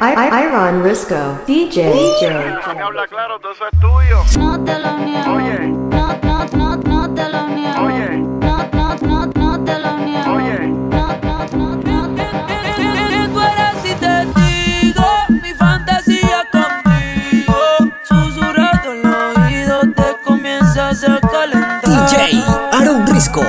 Iron Risco, DJ. DJ. Me habla claro, todo eso es tuyo. No te lo niego. Oye. No, no, no, no te lo niego. Oye. No, no, no, no te lo niego. Oye. No, no, no, no te lo niego. Tú eres y te digo mi fantasía contigo. Susurrado en el oído te comienzas a calentar. DJ Aaron Risco.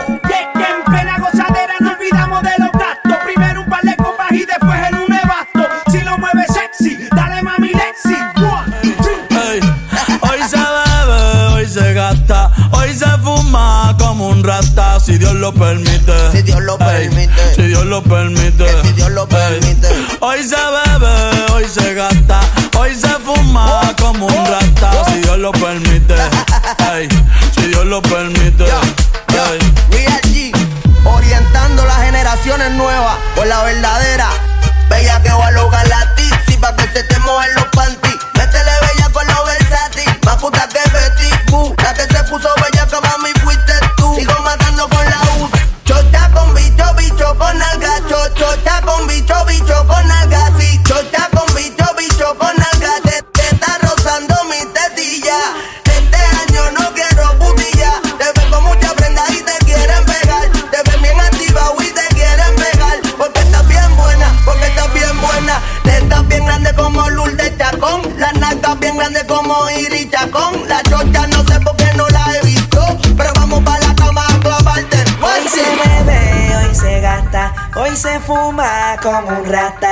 Lo permite. Si Dios lo permite. Si Dios lo permite. Si Dios lo permite. Hoy se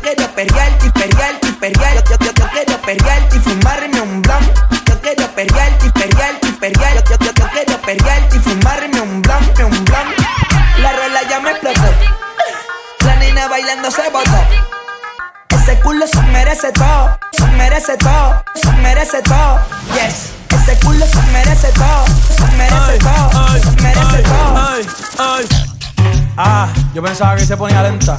Yo quiero perrearte y perrearte y perrear. Yo, yo, yo quiero perrearte y fumarme un blon. Yo quiero perrearte y perrearte y perrear. Yo, yo, yo quiero perrearte y fumarme un blon, un blon. La rola ya me explotó. La nena bailando se botó. Ese culo se merece todo, se merece todo, se merece todo. Yes, ese culo se merece todo, se merece todo, se merece todo. ay, ay. Ah, yo pensaba que se ponía lenta.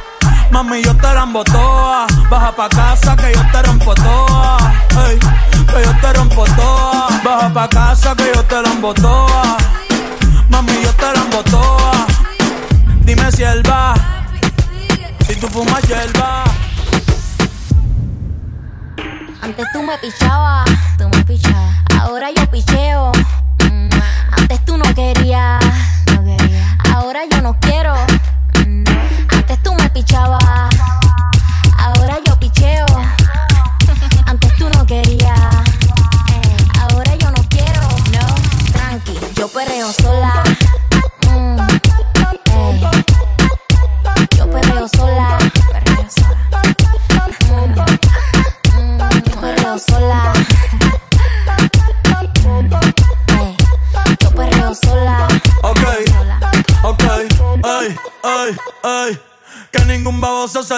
Mami, yo te la toa. Baja pa' casa que yo te rompo toa. Ey, que yo te rompo toa. Baja pa' casa que yo te la toa. Mami, yo te la toa. Dime si él va. Si tú fumas hierba. Antes tú me pichabas, tú me pichabas. Ahora yo picheo. Mm, Antes tú no querías, no quería. Ahora yo no quiero.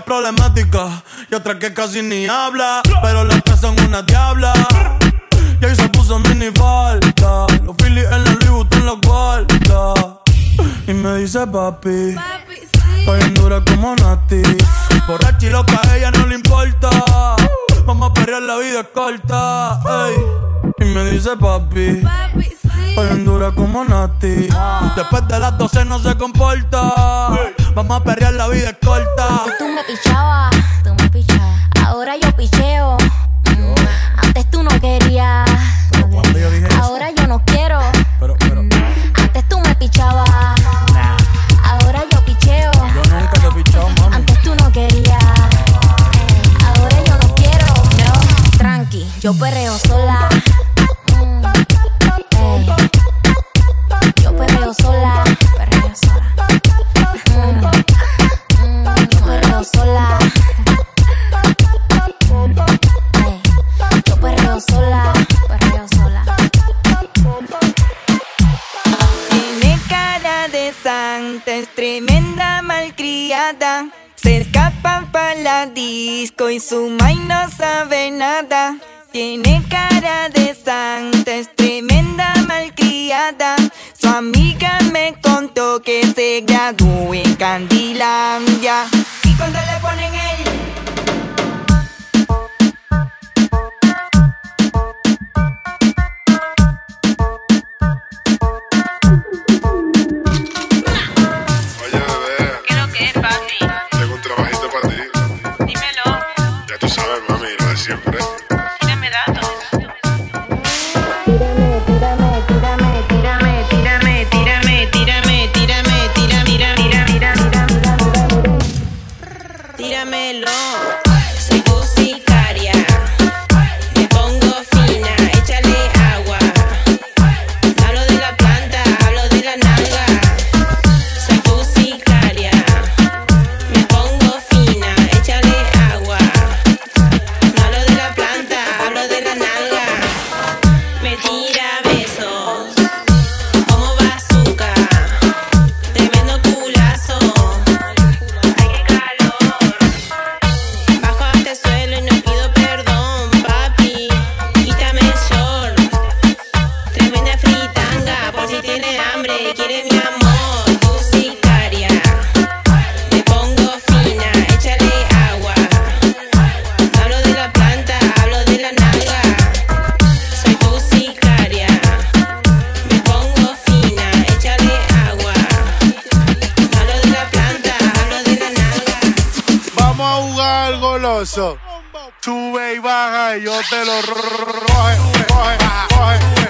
problemática y otra que casi ni habla, pero las tres son una diabla. Y ahí se puso mini falta, los Phillies en la Louis en la guarda. Y me dice papi, papi sí. en dura como Nati. Oh. Borracha y loca, a ella no le importa. Vamos a perder la vida corta. Ey. Y me dice papi, papi bien dura como Nati. Después de las 12 no se comporta. Vamos a perrear, la vida es corta. tú me pichabas. es tremenda malcriada. Se escapa pa' la disco y su may no sabe nada. Tiene cara de santa, es tremenda malcriada. Su amiga me contó que se graduó en Candilandia. Y cuando le ponen el siempre. y yo te lo roje, roje, roje.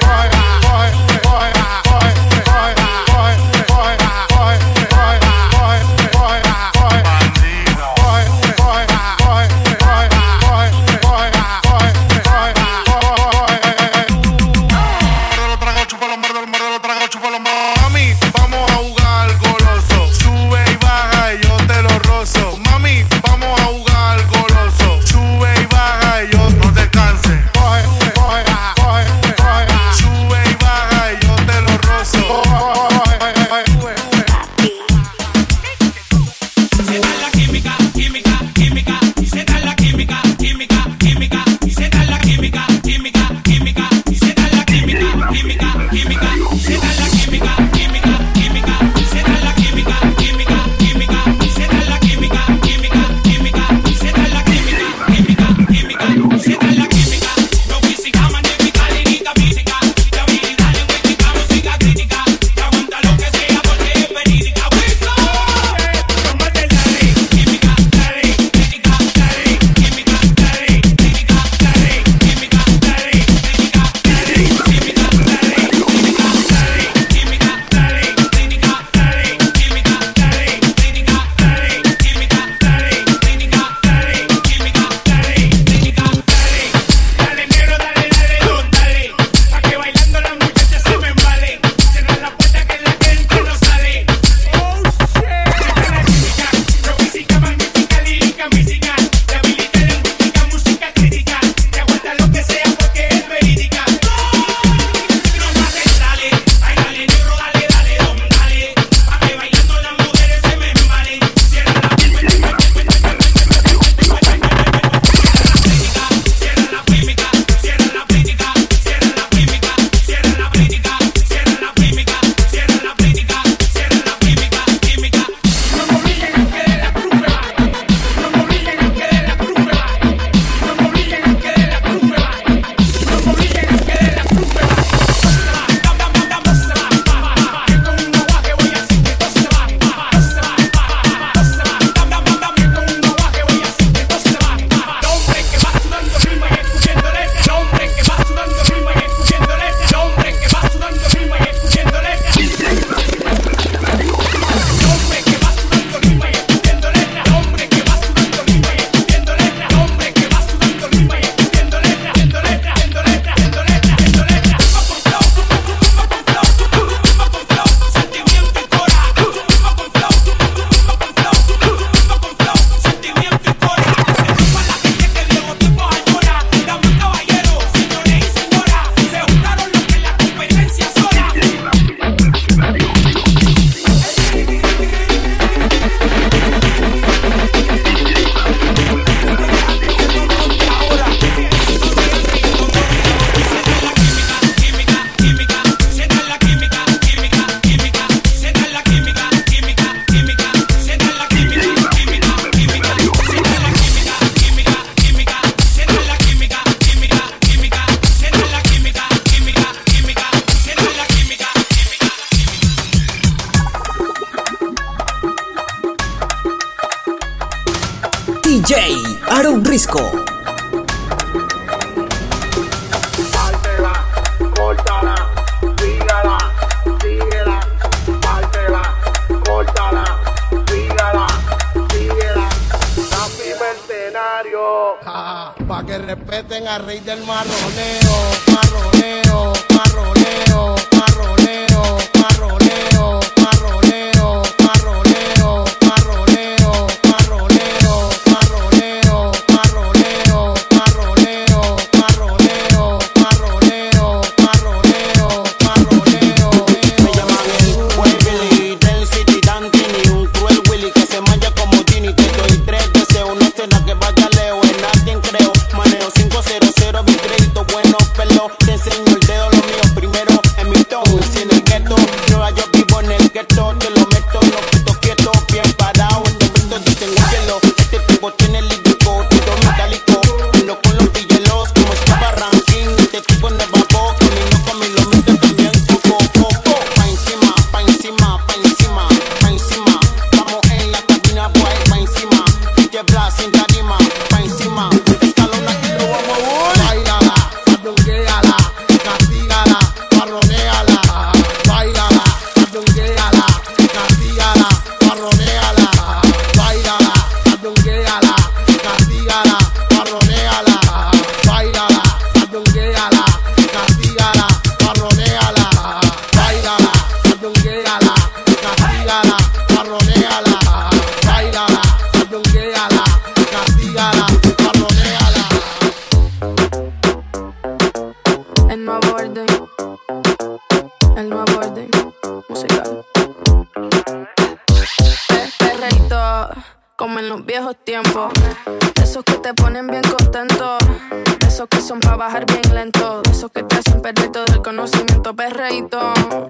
Respeten al rey del marroneo, marroneo, marroneo,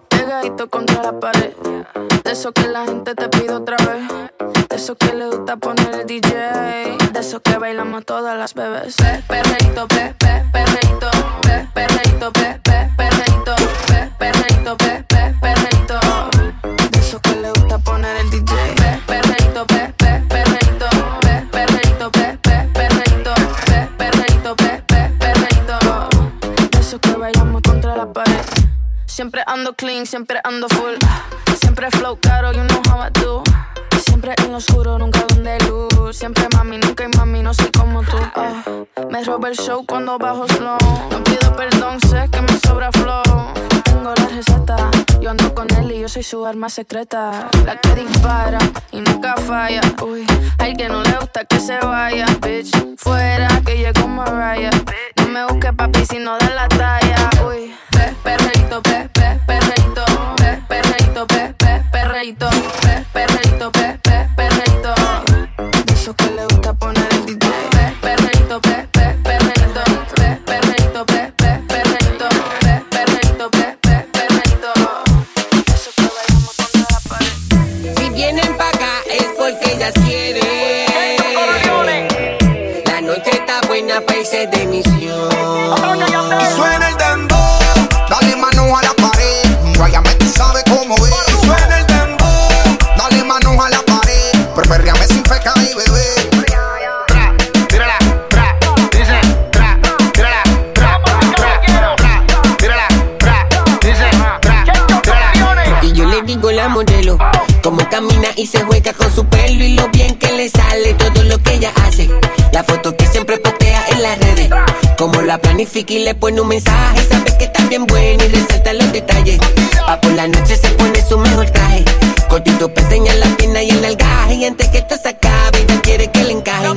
Pegadito contra la pared. De esos que la gente te pide otra vez. De esos que le gusta poner el DJ. De esos que bailamos todas las bebés. Pe- Perreíto, pe, pe, perreíto, pe, perreíto, Siempre ando clean, siempre ando full. Siempre flow caro, you know how I do. Siempre en oscuro, nunca donde luz. Siempre mami, nunca hay mami, no soy como tú. Ah, me roba el show cuando bajo slow. No pido perdón, sé que me sobra flow. Tengo la receta, yo ando con él y yo soy su arma secreta. La que dispara y nunca falla. Uy, al que no le gusta que se vaya, bitch. Fuera que llegó Mariah. No me busque papi si no da la talla. Uy, pe, perreíto, pe, pe, perreíto, pe, perreíto, pe, pe, perreíto, pe, perreíto, pe, pe, perreíto. De esos que le gusta poner el DJ. Pe, perreíto, pe, pe, perreíto, pe, perreíto, pe, pe, perreíto, pe, perreíto, pe, pe, perreíto. De esos que bailamos contra la pared. Si vienen pa' acá es porque ellas quieren. La noche está buena pa' irse de misión. Planifica y le pone un mensaje, sabe que está bien buena y resalta los detalles. Pa' por la noche se pone su mejor traje, cortito para enseñar la pierna y el algaje, y antes que esto se acabe, ella quiere que le encaje. Bo-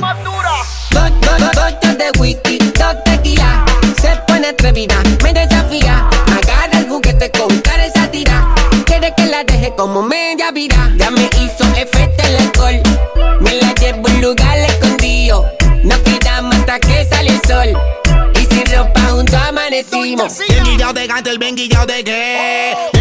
Botas de whisky, dos tequila, se pone atrevida, me desafía, agarra el juguete con cara de sátira, quiere que la deje como media vida, ya me metimos. Bien guillado de gato, el bien guillado de qué.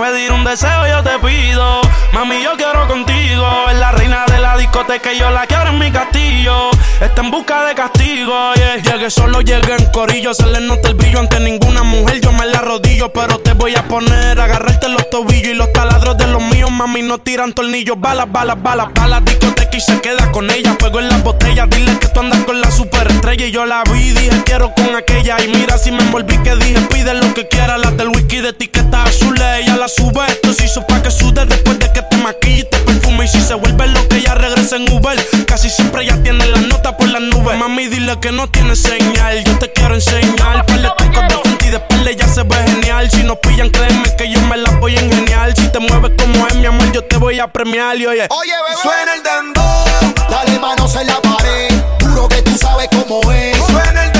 Pedir un deseo, yo te pido. Mami, yo quiero contigo. Es la reina de la discoteca y yo la quiero en mi castillo. Está en busca de castigo, yeah. Llegué solo, llegué en corillo. Se le nota el brillo ante ninguna mujer. Yo me la rodillo, pero te voy a poner. Agarrarte los tobillos y los taladros de los. Mami, no tiran tornillos. Balas, balas, balas, balas. Discoteca y se queda con ella. Fuego en las botellas. Dile que tú andas con la superestrella. Y yo la vi, dije quiero con aquella. Y mira si me envolví que dije pide lo que quiera. La del whisky de etiqueta azul. Ella la sube. Esto se hizo pa' que sude después de que te maquille y te perfume. Y si se vuelve lo que ella regresa en Uber. Casi siempre ya tiene la nota por las nubes. Mami, dile que no tiene señal. Yo te quiero enseñar. Par de tacos de y de espalda ya se ve genial. Si nos pillan, créeme que yo me la voy a ingeniar. Si te mueves como es mi amor, yo te voy a premiar. Y oye, Oye, bebé. Suena el dembow, dale manos en la pared. Juro que tú sabes cómo es. Suena el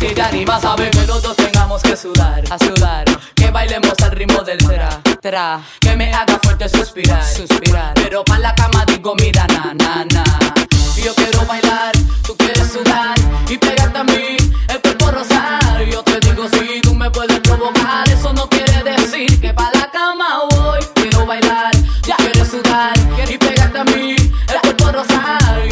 y te animas, sabe que los dos tengamos que sudar, a sudar, que bailemos al ritmo del tra, tra, que me haga fuerte suspirar, suspirar, pero pa' la cama digo mira na na na, yo quiero bailar, tú quieres sudar y pegarte a mí, el cuerpo rosar, yo te digo si tú me puedes provocar, eso no quiere decir que pa' la cama voy, quiero bailar, ya quieres sudar y pegarte a mí, el cuerpo rosar,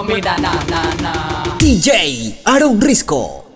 mira na na na. DJ Aaron Risco.